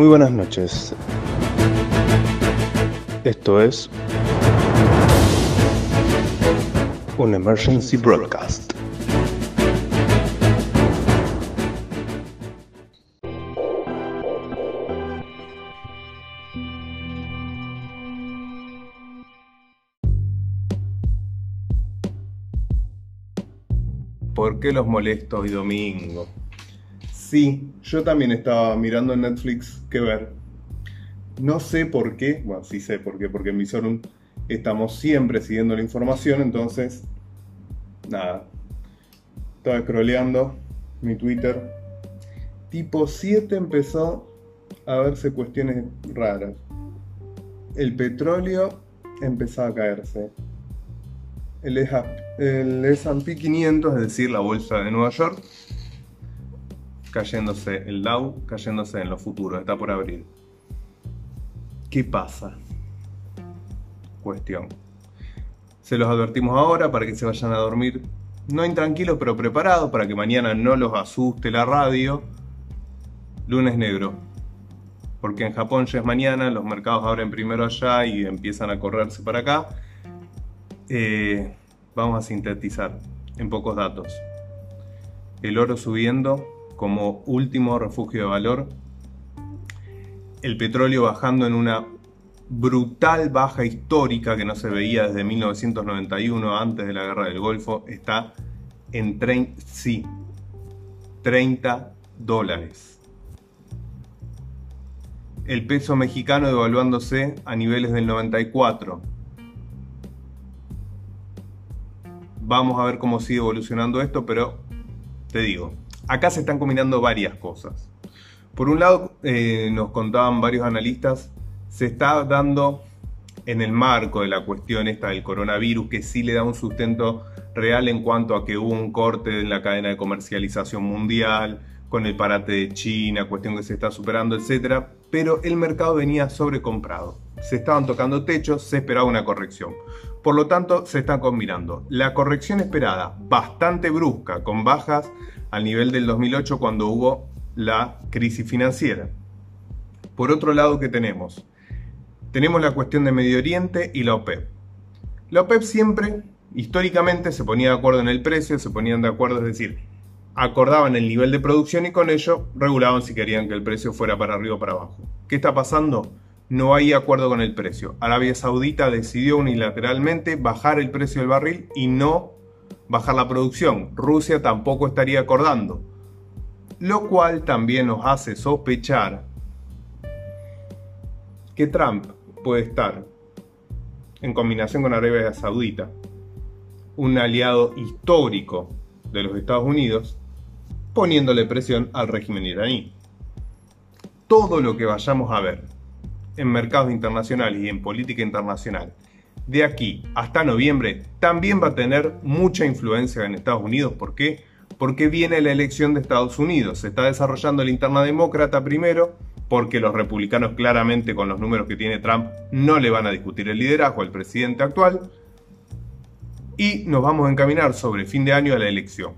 Muy buenas noches. Esto es un emergency broadcast. ¿Por qué los molesto hoy domingo? Sí, yo también estaba mirando en Netflix qué ver. No sé por qué, bueno, sí sé por qué, porque en Visorum estamos siempre siguiendo la información, entonces, nada. Estaba scrolleando mi Twitter. Tipo 7 empezó a verse cuestiones raras. El petróleo empezó a caerse. El S&P 500, es decir, la bolsa de Nueva York, cayéndose el Dow, cayéndose en los futuros, está por abrir. ¿Qué pasa? Cuestión. Se los advertimos ahora para que se vayan a dormir, no intranquilos, pero preparados para que mañana no los asuste la radio. Lunes negro. Porque en Japón ya es mañana, los mercados abren primero allá y empiezan a correrse para acá. Eh, vamos a sintetizar en pocos datos. El oro subiendo, como último refugio de valor, el petróleo bajando en una brutal baja histórica que no se veía desde 1991, antes de la guerra del Golfo, está en 30 dólares. El peso mexicano devaluándose a niveles del 94. Vamos a ver cómo sigue evolucionando esto, pero te digo, acá se están combinando varias cosas. Por un lado, eh, nos contaban varios analistas, se está dando en el marco de la cuestión esta del coronavirus, que sí le da un sustento real en cuanto a que hubo un corte en la cadena de comercialización mundial, con el parate de China, cuestión que se está superando, etc. Pero el mercado venía sobrecomprado. Se estaban tocando techos, se esperaba una corrección. Por lo tanto, se están combinando la corrección esperada, bastante brusca, con bajas al nivel del 2008 cuando hubo la crisis financiera. Por otro lado, ¿qué tenemos? Tenemos la cuestión de Medio Oriente y la OPEP. La OPEP siempre, históricamente, se ponía de acuerdo en el precio, se ponían de acuerdo, es decir, acordaban el nivel de producción y con ello regulaban si querían que el precio fuera para arriba o para abajo. ¿Qué está pasando? No hay acuerdo con el precio. Arabia Saudita decidió unilateralmente bajar el precio del barril y no bajar la producción. Rusia tampoco estaría acordando. Lo cual también nos hace sospechar que Trump puede estar, en combinación con Arabia Saudita, un aliado histórico de los Estados Unidos, poniéndole presión al régimen iraní. Todo lo que vayamos a ver en mercados internacionales y en política internacional de aquí hasta noviembre también va a tener mucha influencia en Estados Unidos. ¿Por qué? Porque viene la elección de Estados Unidos. Se está desarrollando la interna demócrata primero, porque los republicanos claramente con los números que tiene Trump no le van a discutir el liderazgo al presidente actual. Y nos vamos a encaminar sobre fin de año a la elección.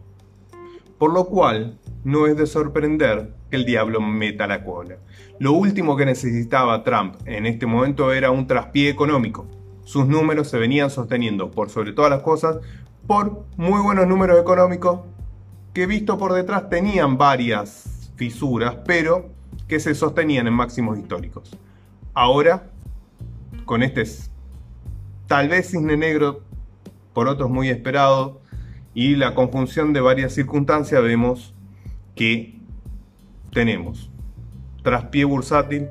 Por lo cual, no es de sorprender que el diablo meta la cola. Lo último que necesitaba Trump en este momento era un traspié económico sus números se venían sosteniendo por sobre todas las cosas por muy buenos números económicos que visto por detrás tenían varias fisuras, pero que se sostenían en máximos históricos. Ahora, con este tal vez cisne negro, por otros muy esperado, y la conjunción de varias circunstancias, vemos que tenemos traspié bursátil,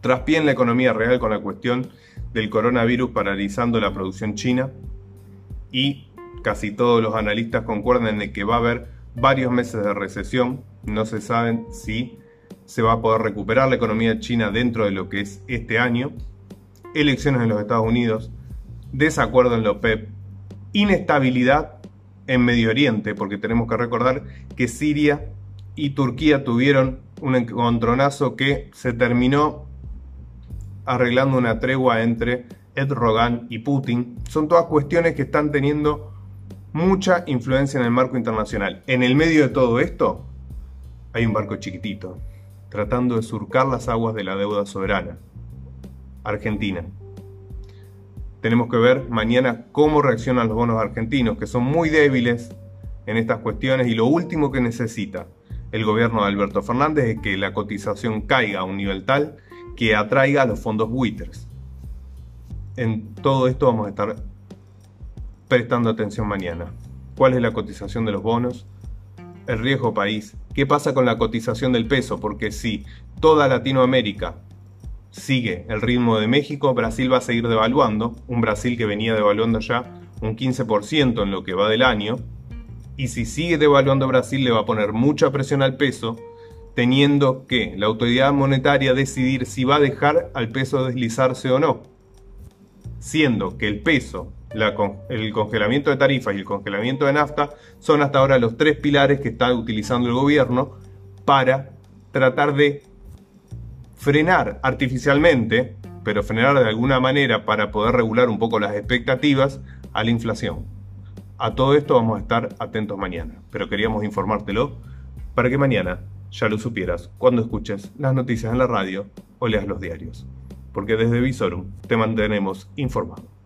traspié en la economía real con la cuestión del coronavirus paralizando la producción china y casi todos los analistas concuerdan en que va a haber varios meses de recesión. No se saben si se va a poder recuperar la economía china dentro de lo que es este año. Elecciones en los Estados Unidos, desacuerdo en la OPEP, inestabilidad en Medio Oriente, porque tenemos que recordar que Siria y Turquía tuvieron un encontronazo que se terminó arreglando una tregua entre Erdogan y Putin. Son todas cuestiones que están teniendo mucha influencia en el marco internacional. En el medio de todo esto hay un barco chiquitito, tratando de surcar las aguas de la deuda soberana. Argentina. Tenemos que ver mañana cómo reaccionan los bonos argentinos, que son muy débiles en estas cuestiones y lo último que necesita el gobierno de Alberto Fernández es que la cotización caiga a un nivel tal que atraiga a los fondos buitres. En todo esto vamos a estar prestando atención mañana. ¿Cuál es la cotización de los bonos? El riesgo país. ¿Qué pasa con la cotización del peso? Porque si toda Latinoamérica sigue el ritmo de México, Brasil va a seguir devaluando, un Brasil que venía devaluando ya un 15% en lo que va del año, y si sigue devaluando Brasil le va a poner mucha presión al peso, teniendo que la autoridad monetaria decidir si va a dejar al peso deslizarse o no, siendo que el peso, el congelamiento de tarifas y el congelamiento de nafta son hasta ahora los tres pilares que está utilizando el gobierno para tratar de frenar artificialmente, pero frenar de alguna manera para poder regular un poco las expectativas a la inflación. A todo esto vamos a estar atentos mañana, pero queríamos informártelo para que mañana ya lo supieras cuando escuches las noticias en la radio o leas los diarios, porque desde Visorum te mantenemos informado.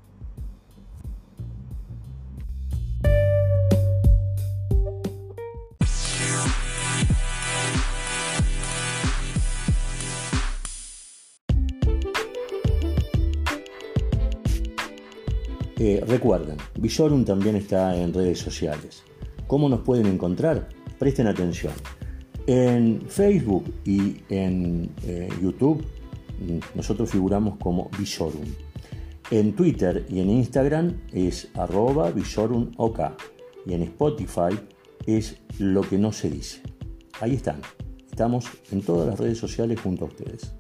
Recuerden, Visorum también está en redes sociales. ¿Cómo nos pueden encontrar? Presten atención. En Facebook y en eh, YouTube mm, nosotros figuramos como Visorum. En Twitter y en Instagram es arroba. Y en Spotify es lo que no se dice. Ahí están. Estamos en todas las redes sociales junto a ustedes.